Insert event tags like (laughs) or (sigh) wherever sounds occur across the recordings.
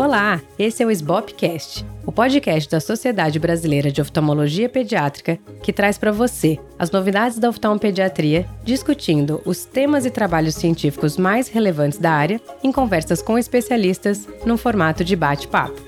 Olá, esse é o SBOPcast, o podcast da Sociedade Brasileira de Oftalmologia Pediátrica, que traz para você as novidades da oftalmopediatria, discutindo os temas e trabalhos científicos mais relevantes da área em conversas com especialistas num formato de bate-papo.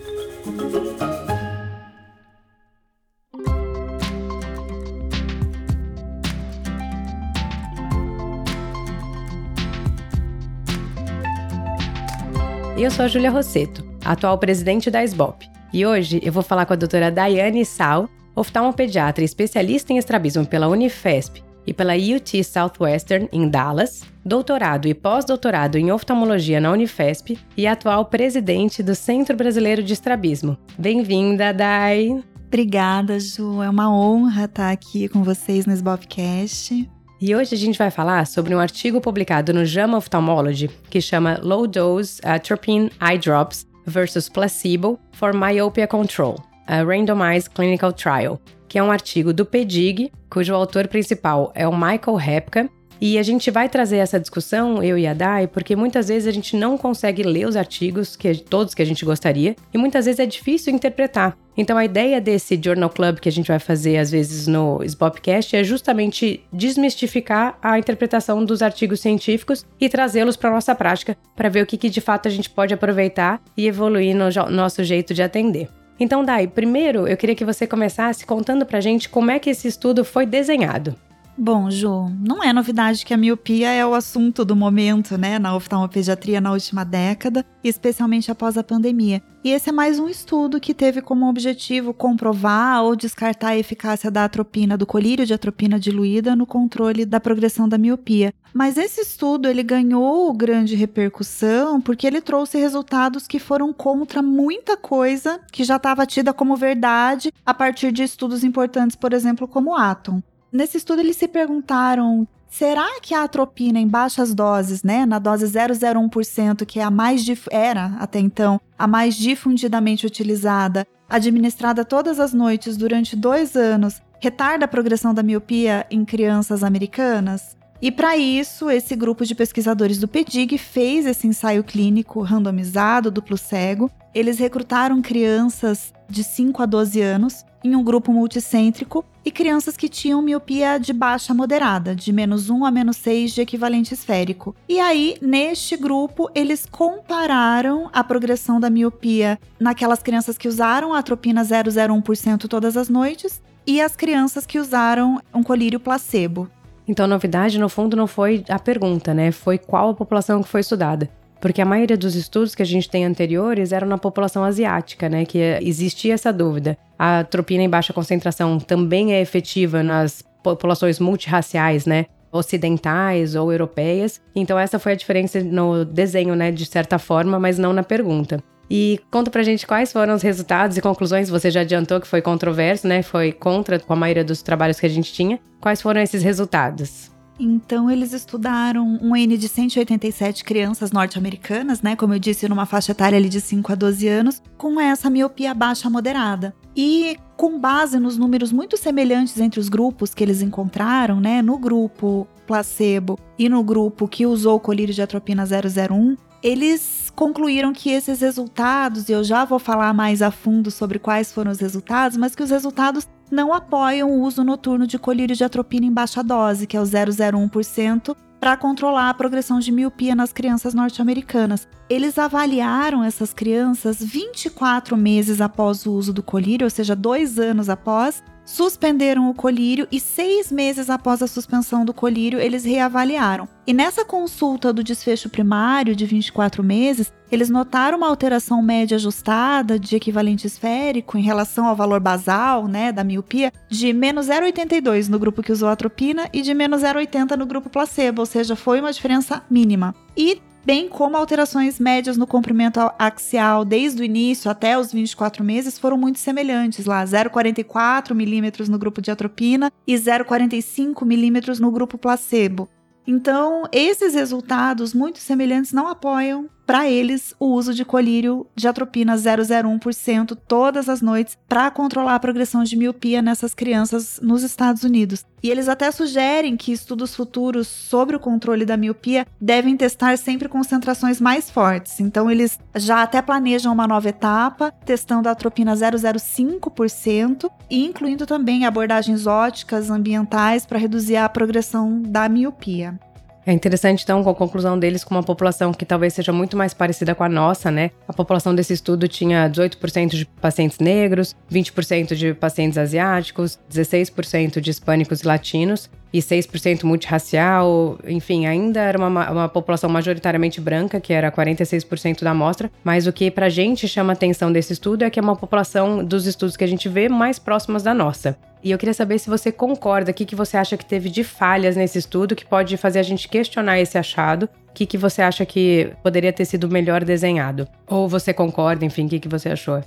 Eu sou a Júlia Rosseto, atual presidente da SBOP, e hoje eu vou falar com a doutora Daiane Sal, oftalmopediatra especialista em estrabismo pela Unifesp e pela UT Southwestern em Dallas, doutorado e pós-doutorado em oftalmologia na Unifesp e atual presidente do Centro Brasileiro de Estrabismo. Bem-vinda, Dai! Obrigada, Ju. É uma honra estar aqui com vocês no SBOPcast. E hoje a gente vai falar sobre um artigo publicado no JAMA Ophthalmology que chama Low Dose Atropine Eye Drops versus Placebo for Myopia Control, a Randomized Clinical Trial, que é um artigo do PEDIG, cujo autor principal é o Michael Hepka, e a gente vai trazer essa discussão, eu e a Dai, porque muitas vezes a gente não consegue ler os artigos, que todos que a gente gostaria, e muitas vezes é difícil interpretar. Então a ideia desse Journal Club que a gente vai fazer às vezes no Sbopcast é justamente desmistificar a interpretação dos artigos científicos e trazê-los para nossa prática, para ver o que, que de fato a gente pode aproveitar e evoluir no nosso jeito de atender. Então, Dai, primeiro eu queria que você começasse contando pra gente como é que esse estudo foi desenhado. Bom, Ju, não é novidade que a miopia é o assunto do momento, né, na oftalmopediatria na última década, especialmente após a pandemia. E esse é mais um estudo que teve como objetivo comprovar ou descartar a eficácia da atropina, do colírio de atropina diluída no controle da progressão da miopia. Mas esse estudo ele ganhou grande repercussão porque ele trouxe resultados que foram contra muita coisa que já estava tida como verdade a partir de estudos importantes, por exemplo, como Atom. Nesse estudo, eles se perguntaram: será que a atropina em baixas doses, né, na dose 001%, que é a mais era até então a mais difundidamente utilizada, administrada todas as noites durante dois anos, retarda a progressão da miopia em crianças americanas? E para isso, esse grupo de pesquisadores do PEDIG fez esse ensaio clínico randomizado, duplo cego. Eles recrutaram crianças de 5 a 12 anos em um grupo multicêntrico e crianças que tinham miopia de baixa moderada, de menos 1 a menos 6 de equivalente esférico. E aí, neste grupo, eles compararam a progressão da miopia naquelas crianças que usaram a atropina 001% todas as noites e as crianças que usaram um colírio placebo. Então, a novidade, no fundo, não foi a pergunta, né? Foi qual a população que foi estudada. Porque a maioria dos estudos que a gente tem anteriores eram na população asiática, né? Que existia essa dúvida. A atropina em baixa concentração também é efetiva nas populações multirraciais, né? ocidentais ou europeias. Então essa foi a diferença no desenho, né, de certa forma, mas não na pergunta. E conta pra gente quais foram os resultados e conclusões. Você já adiantou que foi controverso, né? Foi contra com a maioria dos trabalhos que a gente tinha. Quais foram esses resultados? Então, eles estudaram um N de 187 crianças norte-americanas, né? Como eu disse, numa faixa etária ali de 5 a 12 anos, com essa miopia baixa moderada. E com base nos números muito semelhantes entre os grupos que eles encontraram, né? No grupo placebo e no grupo que usou colírio de atropina 001, eles concluíram que esses resultados, e eu já vou falar mais a fundo sobre quais foram os resultados, mas que os resultados não apoiam o uso noturno de colírio de atropina em baixa dose, que é o 0,01%, para controlar a progressão de miopia nas crianças norte-americanas. Eles avaliaram essas crianças 24 meses após o uso do colírio, ou seja, dois anos após, suspenderam o colírio e seis meses após a suspensão do colírio, eles reavaliaram. E nessa consulta do desfecho primário de 24 meses, eles notaram uma alteração média ajustada de equivalente esférico em relação ao valor basal, né, da miopia, de menos 0,82 no grupo que usou atropina e de menos 0,80 no grupo placebo, ou seja, foi uma diferença mínima. E bem como alterações médias no comprimento axial desde o início até os 24 meses foram muito semelhantes lá, 0,44 milímetros no grupo de atropina e 0,45 milímetros no grupo placebo. Então, esses resultados muito semelhantes não apoiam para eles o uso de colírio de atropina 0,01% todas as noites para controlar a progressão de miopia nessas crianças nos Estados Unidos. E eles até sugerem que estudos futuros sobre o controle da miopia devem testar sempre concentrações mais fortes. Então, eles já até planejam uma nova etapa, testando a atropina 0,05% e incluindo também abordagens óticas ambientais para reduzir a progressão da miopia. É interessante, então, com a conclusão deles com uma população que talvez seja muito mais parecida com a nossa, né? A população desse estudo tinha 18% de pacientes negros, 20% de pacientes asiáticos, 16% de hispânicos e latinos e 6% multirracial, enfim, ainda era uma, uma população majoritariamente branca, que era 46% da amostra, mas o que pra gente chama atenção desse estudo é que é uma população dos estudos que a gente vê mais próximas da nossa. E eu queria saber se você concorda, o que, que você acha que teve de falhas nesse estudo que pode fazer a gente questionar esse achado. O que, que você acha que poderia ter sido melhor desenhado? Ou você concorda, enfim, o que, que você achou?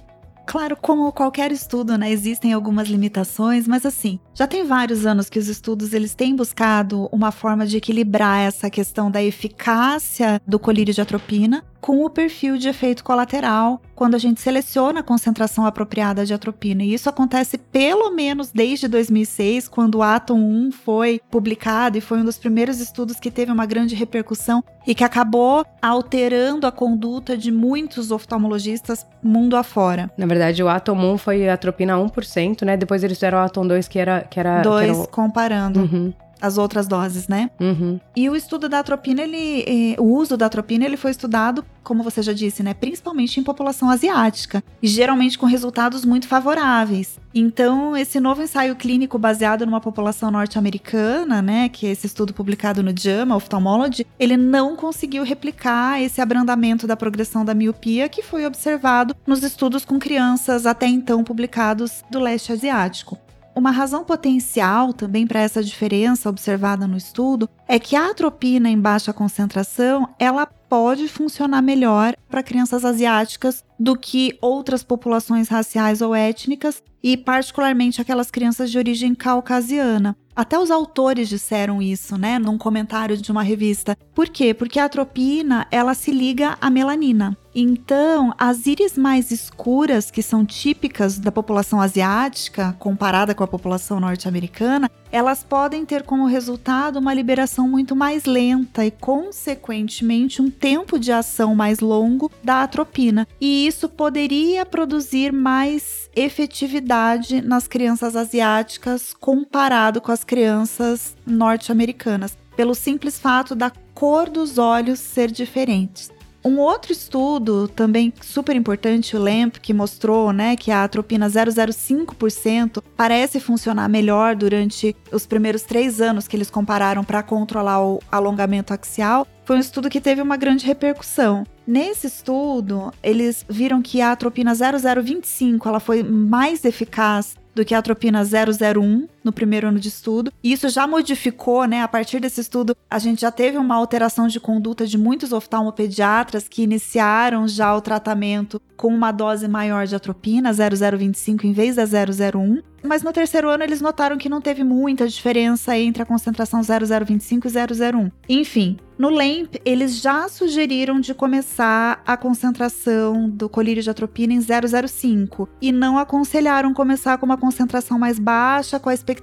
Claro, como qualquer estudo, né, existem algumas limitações, mas assim, já tem vários anos que os estudos eles têm buscado uma forma de equilibrar essa questão da eficácia do colírio de atropina com o perfil de efeito colateral quando a gente seleciona a concentração apropriada de atropina. E isso acontece pelo menos desde 2006, quando o Atom 1 foi publicado e foi um dos primeiros estudos que teve uma grande repercussão e que acabou alterando a conduta de muitos oftalmologistas mundo afora. Na verdade, o Atom 1 foi atropina 1%, né? Depois eles fizeram o Atom 2 que era que era dois que era... comparando. Uhum as outras doses, né? Uhum. E o estudo da atropina, ele, eh, o uso da atropina, ele foi estudado, como você já disse, né, principalmente em população asiática e geralmente com resultados muito favoráveis. Então, esse novo ensaio clínico baseado numa população norte-americana, né, que é esse estudo publicado no JAMA Ophthalmology, ele não conseguiu replicar esse abrandamento da progressão da miopia que foi observado nos estudos com crianças até então publicados do leste asiático. Uma razão potencial também para essa diferença observada no estudo é que a atropina em baixa concentração, ela pode funcionar melhor para crianças asiáticas do que outras populações raciais ou étnicas e particularmente aquelas crianças de origem caucasiana. Até os autores disseram isso, né, num comentário de uma revista. Por quê? Porque a atropina, ela se liga à melanina. Então, as íris mais escuras, que são típicas da população asiática, comparada com a população norte-americana, elas podem ter como resultado uma liberação muito mais lenta e, consequentemente, um tempo de ação mais longo da atropina. E isso poderia produzir mais efetividade nas crianças asiáticas comparado com as crianças norte-americanas, pelo simples fato da cor dos olhos ser diferentes. Um outro estudo também super importante, o LAMP, que mostrou né, que a atropina 0,05% parece funcionar melhor durante os primeiros três anos que eles compararam para controlar o alongamento axial, foi um estudo que teve uma grande repercussão. Nesse estudo, eles viram que a atropina 0025 ela foi mais eficaz do que a atropina 001 no primeiro ano de estudo. E isso já modificou, né? A partir desse estudo, a gente já teve uma alteração de conduta de muitos oftalmopediatras que iniciaram já o tratamento com uma dose maior de atropina 0025 em vez da 001. Mas no terceiro ano eles notaram que não teve muita diferença entre a concentração 0025 e 001. Enfim, no LAMP, eles já sugeriram de começar a concentração do colírio de atropina em 005 e não aconselharam começar com uma concentração mais baixa, com a expectativa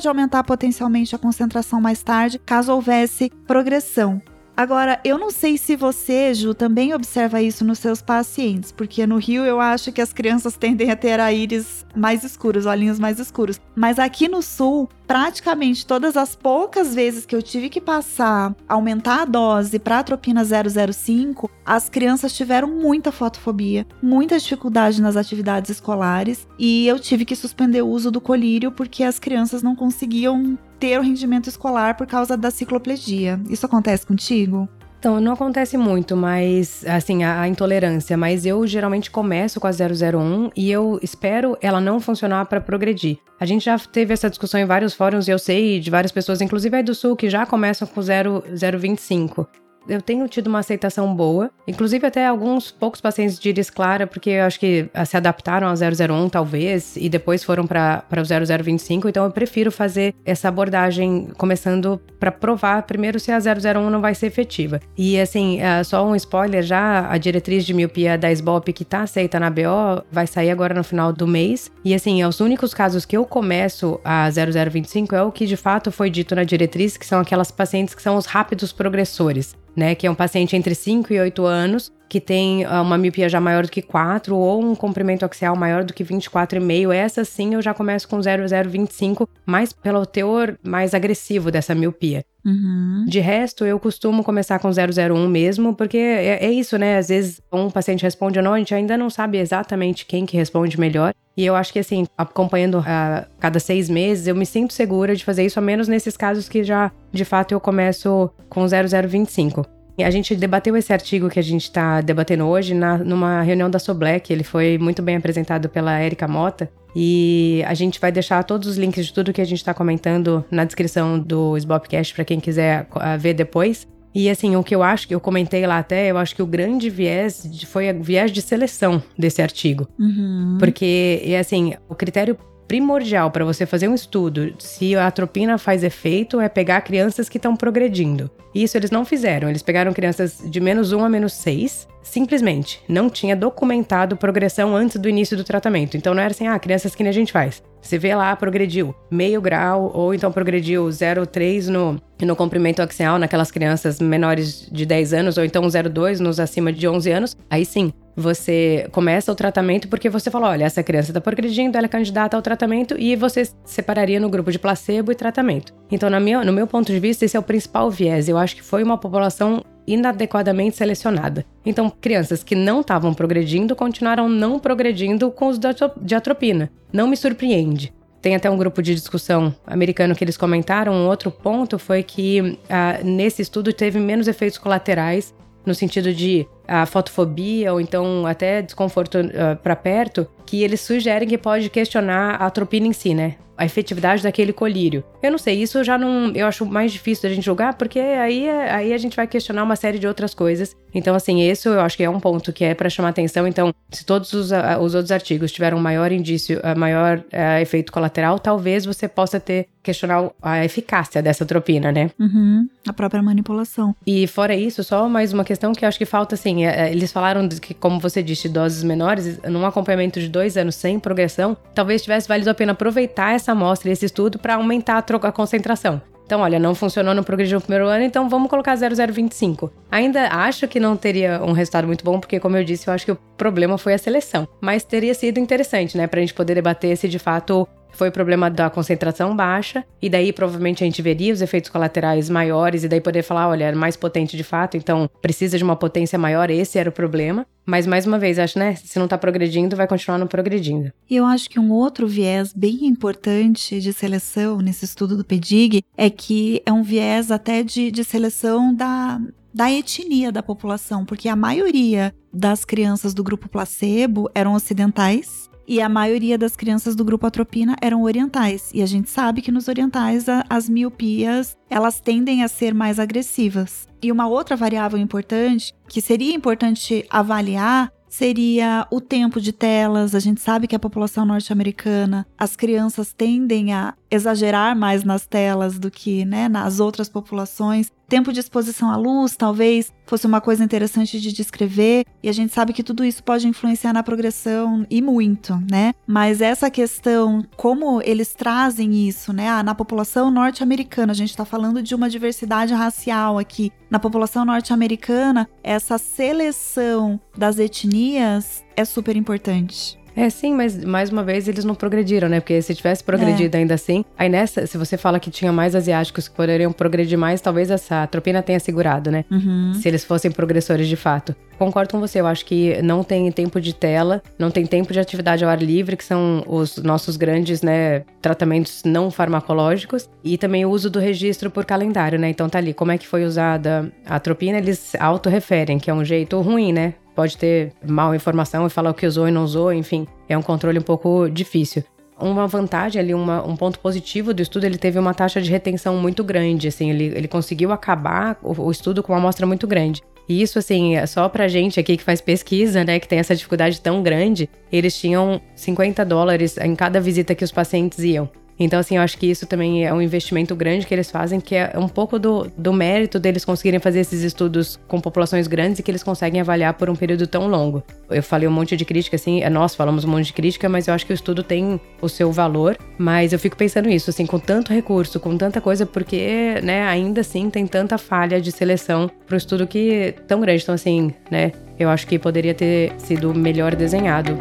de aumentar potencialmente a concentração mais tarde, caso houvesse progressão. Agora, eu não sei se você, Ju, também observa isso nos seus pacientes, porque no Rio eu acho que as crianças (laughs) tendem a ter a íris mais escuros, olhinhos mais escuros. Mas aqui no Sul, praticamente todas as poucas vezes que eu tive que passar, aumentar a dose para atropina 005, as crianças tiveram muita fotofobia, muita dificuldade nas atividades escolares, e eu tive que suspender o uso do colírio porque as crianças não conseguiam ter o rendimento escolar por causa da cicloplegia. Isso acontece contigo? Então, não acontece muito, mas assim, a, a, intolerância, mas eu geralmente começo com a 001 e eu espero ela não funcionar para progredir. A gente já teve essa discussão em vários fóruns e eu sei de várias pessoas, inclusive aí do Sul, que já começam com 0, 025. Eu tenho tido uma aceitação boa. Inclusive, até alguns poucos pacientes de íris clara, porque eu acho que ah, se adaptaram ao 001, talvez, e depois foram para o 0025. Então, eu prefiro fazer essa abordagem começando para provar primeiro se a 001 não vai ser efetiva. E, assim, uh, só um spoiler já: a diretriz de miopia da SBOP que está aceita na BO vai sair agora no final do mês. E, assim, os únicos casos que eu começo a 0025 é o que de fato foi dito na diretriz, que são aquelas pacientes que são os rápidos progressores né? Que é um paciente entre 5 e 8 anos, que tem ah, uma miopia já maior do que 4 ou um comprimento axial maior do que 24,5. Essa sim eu já começo com 0,025, mais pelo teor mais agressivo dessa miopia. Uhum. De resto, eu costumo começar com 001 mesmo, porque é, é, isso, né? Às vezes um paciente responde ou não, a gente ainda não sabe exatamente quem que responde melhor. E eu acho que, assim, acompanhando a uh, cada seis meses, eu me sinto segura de fazer isso, a menos nesses casos que já, de fato, eu começo com 0025. A gente debateu esse artigo que a gente está debatendo hoje na, numa reunião da Soblec. Ele foi muito bem apresentado pela Erika Mota. E a gente vai deixar todos os links de tudo que a gente está comentando na descrição do Sbopcast para quem quiser uh, ver depois. E assim, o que eu acho, que eu comentei lá até, eu acho que o grande viés foi o viés de seleção desse artigo. Uhum. Porque, assim, o critério primordial para você fazer um estudo se a atropina faz efeito é pegar crianças que estão progredindo. Isso eles não fizeram. Eles pegaram crianças de menos 1 a menos 6. Simplesmente não tinha documentado progressão antes do início do tratamento. Então não era assim, ah, crianças que nem a gente faz. Você vê lá, progrediu meio grau, ou então progrediu 0,3 no, no comprimento axial naquelas crianças menores de 10 anos, ou então 0,2 nos acima de 11 anos. Aí sim, você começa o tratamento porque você falou: olha, essa criança está progredindo, ela é candidata ao tratamento, e você separaria no grupo de placebo e tratamento. Então, minha, no meu ponto de vista, esse é o principal viés. Eu acho que foi uma população inadequadamente selecionada. Então, crianças que não estavam progredindo continuaram não progredindo com os de atropina. Não me surpreende. Tem até um grupo de discussão americano que eles comentaram. Um outro ponto foi que ah, nesse estudo teve menos efeitos colaterais no sentido de a fotofobia ou então até desconforto uh, ah, para perto, que eles sugerem que pode questionar a atropina em si, né? A efetividade daquele colírio. Eu não sei, isso eu já não. Eu acho mais difícil da gente julgar, porque aí, aí a gente vai questionar uma série de outras coisas. Então, assim, isso eu acho que é um ponto que é para chamar atenção. Então, se todos os, uh, os outros artigos tiveram maior indício, uh, maior uh, efeito colateral, talvez você possa ter questionar a eficácia dessa atropina, né? Uhum, a própria manipulação. E fora isso, só mais uma questão que eu acho que falta, assim, é, é, eles falaram que, como você disse, doses menores, num acompanhamento de dois anos sem progressão, talvez tivesse valido a pena aproveitar essa amostra e esse estudo para aumentar a, a concentração. Então, olha, não funcionou no progrediu no primeiro ano, então vamos colocar 0025. Ainda acho que não teria um resultado muito bom, porque, como eu disse, eu acho que o problema foi a seleção. Mas teria sido interessante, né, pra gente poder debater se de fato foi o problema da concentração baixa, e daí provavelmente a gente veria os efeitos colaterais maiores, e daí poder falar, olha, é mais potente de fato, então precisa de uma potência maior, esse era o problema. Mas mais uma vez, acho, né, se não tá progredindo, vai continuar não progredindo. E eu acho que um outro viés bem importante de seleção nesse estudo do PEDIG é que é um viés até de, de seleção da, da etnia da população, porque a maioria das crianças do grupo placebo eram ocidentais e a maioria das crianças do grupo atropina eram orientais. E a gente sabe que nos orientais a, as miopias elas tendem a ser mais agressivas. E uma outra variável importante que seria importante avaliar seria o tempo de telas. A gente sabe que a população norte-americana, as crianças tendem a exagerar mais nas telas do que né, nas outras populações. Tempo de exposição à luz, talvez fosse uma coisa interessante de descrever, e a gente sabe que tudo isso pode influenciar na progressão e muito, né? Mas essa questão, como eles trazem isso, né? Ah, na população norte-americana, a gente está falando de uma diversidade racial aqui. Na população norte-americana, essa seleção das etnias é super importante. É, sim, mas mais uma vez eles não progrediram, né? Porque se tivesse progredido é. ainda assim, aí nessa, se você fala que tinha mais asiáticos que poderiam progredir mais, talvez essa tropina tenha segurado, né? Uhum. Se eles fossem progressores de fato. Concordo com você, eu acho que não tem tempo de tela, não tem tempo de atividade ao ar livre, que são os nossos grandes, né, tratamentos não farmacológicos, e também o uso do registro por calendário, né? Então tá ali, como é que foi usada a tropina, eles autorreferem, que é um jeito ruim, né? Pode ter mal informação e falar o que usou e não usou, enfim, é um controle um pouco difícil. uma vantagem ali, uma, um ponto positivo do estudo, ele teve uma taxa de retenção muito grande, assim, ele, ele conseguiu acabar o, o estudo com uma amostra muito grande. E isso, assim, é só pra gente aqui que faz pesquisa, né, que tem essa dificuldade tão grande, eles tinham 50 dólares em cada visita que os pacientes iam. Então, assim, eu acho que isso também é um investimento grande que eles fazem, que é um pouco do, do mérito deles conseguirem fazer esses estudos com populações grandes e que eles conseguem avaliar por um período tão longo. Eu falei um monte de crítica, assim, é, nós falamos um monte de crítica, mas eu acho que o estudo tem o seu valor. Mas eu fico pensando isso, assim, com tanto recurso, com tanta coisa, porque, né, ainda assim tem tanta falha de seleção para o estudo que é tão grande. Então, assim, né, eu acho que poderia ter sido melhor desenhado.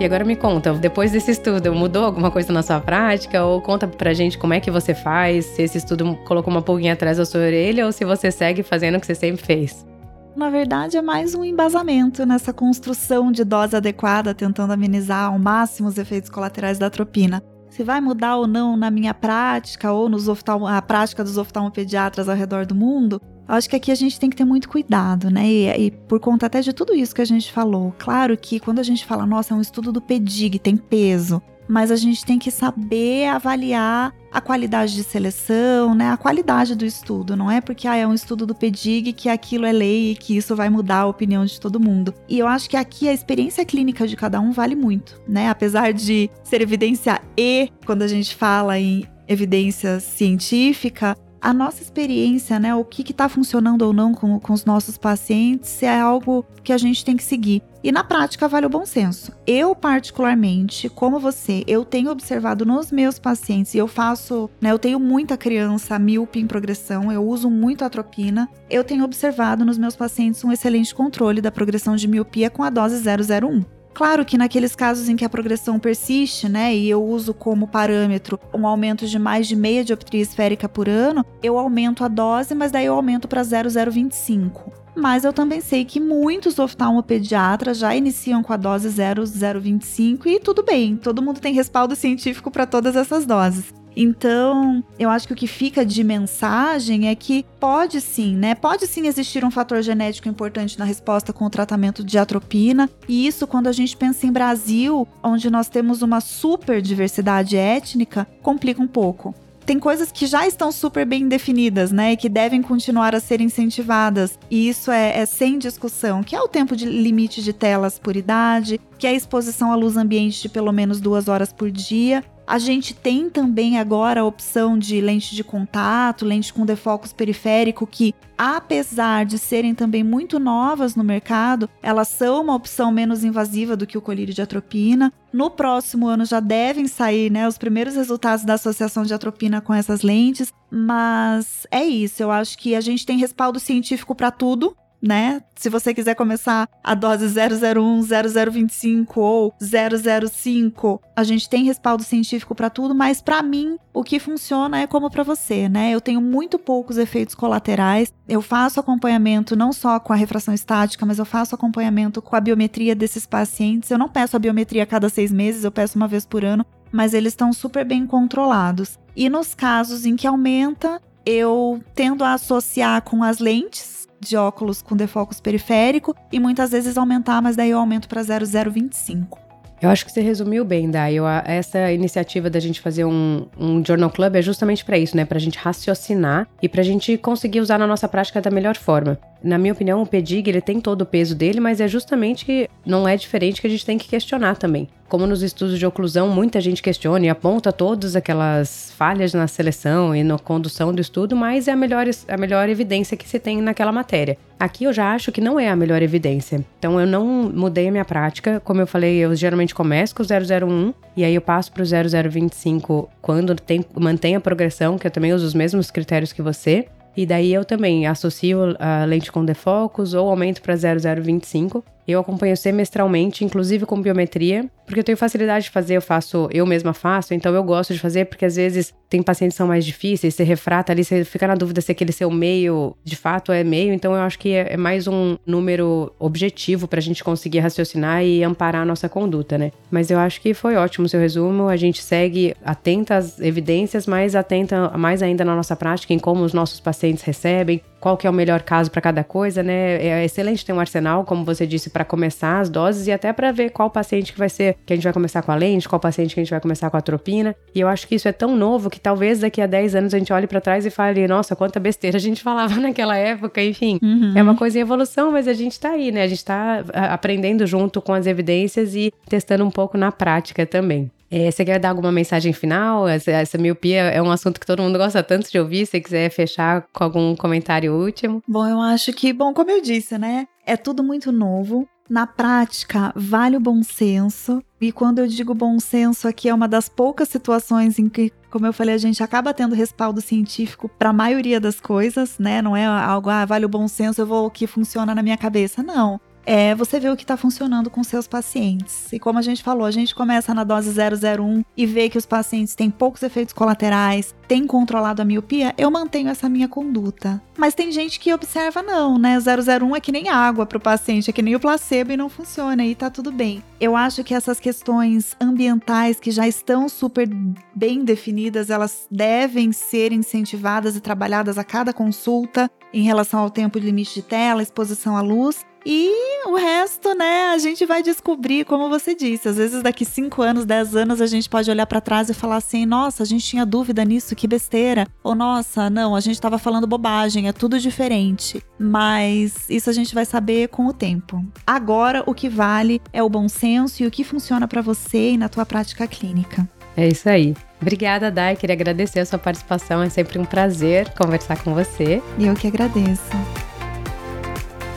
E agora me conta, depois desse estudo, mudou alguma coisa na sua prática? Ou conta pra gente como é que você faz, se esse estudo colocou uma pulguinha atrás da sua orelha ou se você segue fazendo o que você sempre fez? Na verdade, é mais um embasamento nessa construção de dose adequada, tentando amenizar ao máximo os efeitos colaterais da atropina. Se vai mudar ou não na minha prática ou nos oftalmo, a prática dos oftalmopediatras ao redor do mundo, Acho que aqui a gente tem que ter muito cuidado, né? E, e, por conta até de tudo isso que a gente falou. Claro que quando a gente fala, nossa, é um estudo do PEDIG, tem peso. Mas a gente tem que saber avaliar a qualidade de seleção, né? A qualidade do estudo. Não é porque ah, é um estudo do PEDIG que aquilo é lei e que isso vai mudar a opinião de todo mundo. E eu acho que aqui a experiência clínica de cada um vale muito, né? Apesar de ser evidência E, quando a gente fala em evidência científica, a nossa experiência, né, o que está funcionando ou não com, com os nossos pacientes é algo que a gente tem que seguir. E na prática vale o bom senso. Eu, particularmente, como você, eu tenho observado nos meus pacientes, e eu faço, né, eu tenho muita criança míope em progressão, eu uso muito atropina. Eu tenho observado nos meus pacientes um excelente controle da progressão de miopia com a dose 001. Claro que naqueles casos em que a progressão persiste, né, e eu uso como parâmetro um aumento de mais de meia dioptria esférica por ano, eu aumento a dose, mas daí eu aumento para 0,025. Mas eu também sei que muitos oftalmopediatras já iniciam com a dose 0,025 e tudo bem, todo mundo tem respaldo científico para todas essas doses. Então, eu acho que o que fica de mensagem é que pode sim, né? Pode sim existir um fator genético importante na resposta com o tratamento de atropina. E isso, quando a gente pensa em Brasil, onde nós temos uma super diversidade étnica, complica um pouco tem coisas que já estão super bem definidas, né? E que devem continuar a ser incentivadas. E isso é, é, sem discussão, que é o tempo de limite de telas por idade, que é a exposição à luz ambiente de pelo menos duas horas por dia a gente tem também agora a opção de lente de contato, lente com defocus periférico, que apesar de serem também muito novas no mercado, elas são uma opção menos invasiva do que o colírio de atropina. No próximo ano já devem sair né, os primeiros resultados da associação de atropina com essas lentes, mas é isso. Eu acho que a gente tem respaldo científico para tudo né? Se você quiser começar a dose 001, 0025 ou 005, a gente tem respaldo científico para tudo, mas para mim o que funciona é como para você, né? Eu tenho muito poucos efeitos colaterais. Eu faço acompanhamento não só com a refração estática, mas eu faço acompanhamento com a biometria desses pacientes. Eu não peço a biometria a cada seis meses, eu peço uma vez por ano, mas eles estão super bem controlados. E nos casos em que aumenta, eu tendo a associar com as lentes de óculos com defocus periférico e muitas vezes aumentar, mas daí eu aumento para 0,025. Eu acho que você resumiu bem, Dai. essa iniciativa da gente fazer um, um Journal Club é justamente para isso, né? Para a gente raciocinar e para a gente conseguir usar na nossa prática da melhor forma. Na minha opinião, o PEDIG ele tem todo o peso dele, mas é justamente que não é diferente que a gente tem que questionar também. Como nos estudos de oclusão, muita gente questiona e aponta todas aquelas falhas na seleção e na condução do estudo, mas é a melhor, a melhor evidência que se tem naquela matéria. Aqui eu já acho que não é a melhor evidência. Então eu não mudei a minha prática. Como eu falei, eu geralmente começo com o 001 e aí eu passo para o 0025 quando tem, mantém a progressão, que eu também uso os mesmos critérios que você. E daí eu também associo a lente com defocus ou aumento para 0025. Eu acompanho semestralmente, inclusive com biometria, porque eu tenho facilidade de fazer, eu faço, eu mesma faço, então eu gosto de fazer, porque às vezes tem pacientes que são mais difíceis, você refrata ali, você fica na dúvida se aquele seu meio de fato é meio, então eu acho que é, é mais um número objetivo pra gente conseguir raciocinar e amparar a nossa conduta, né? Mas eu acho que foi ótimo o seu resumo, a gente segue atenta às evidências, mas atenta mais ainda na nossa prática, em como os nossos pacientes recebem, qual que é o melhor caso para cada coisa, né? É excelente ter um arsenal, como você disse, para começar as doses e até para ver qual paciente que vai ser, que a gente vai começar com a lente, qual paciente que a gente vai começar com a tropina. E eu acho que isso é tão novo que talvez daqui a 10 anos a gente olhe para trás e fale, nossa, quanta besteira a gente (laughs) falava naquela época, enfim. Uhum. É uma coisa em evolução, mas a gente tá aí, né? A gente tá aprendendo junto com as evidências e testando um pouco na prática também. É, você quer dar alguma mensagem final? Essa, essa, miopia é um assunto que todo mundo gosta tanto de ouvir. Se quiser fechar com algum comentário último. Bom, eu acho que, bom, como eu disse, né? É tudo muito novo. Na prática, vale o bom senso. E quando eu digo bom senso, aqui é uma das poucas situações em que, como eu falei, a gente acaba tendo respaldo científico para a maioria das coisas, né? Não é algo, ah, vale o bom senso, eu vou o que funciona na minha cabeça. Não é você ver o que está funcionando com seus pacientes. E como a gente falou, a gente começa na dose 001 e vê que os pacientes têm poucos efeitos colaterais, têm controlado a miopia, eu mantenho essa minha conduta. Mas tem gente que observa não, né? 001 é que nem água para o paciente, é que nem o placebo e não funciona e tá tudo bem. Eu acho que essas questões ambientais que já estão super bem definidas, elas devem ser incentivadas e trabalhadas a cada consulta em relação ao tempo de limite de tela, exposição à luz, e o resto, né, a gente vai descobrir, como você disse. Às vezes, daqui 5 anos, 10 anos, a gente pode olhar para trás e falar assim: nossa, a gente tinha dúvida nisso, que besteira. Ou nossa, não, a gente estava falando bobagem, é tudo diferente. Mas isso a gente vai saber com o tempo. Agora, o que vale é o bom senso e o que funciona para você e na tua prática clínica. É isso aí. Obrigada, Dai. Queria agradecer a sua participação. É sempre um prazer conversar com você. E eu que agradeço.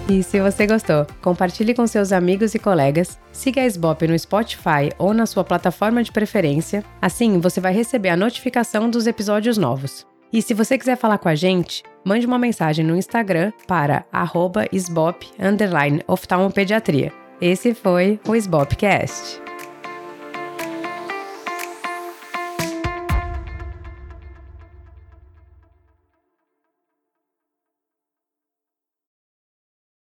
E se você gostou, compartilhe com seus amigos e colegas, siga a SBOP no Spotify ou na sua plataforma de preferência, assim você vai receber a notificação dos episódios novos. E se você quiser falar com a gente, mande uma mensagem no Instagram para @sbop oftalmopediatria. Esse foi o SBOPcast.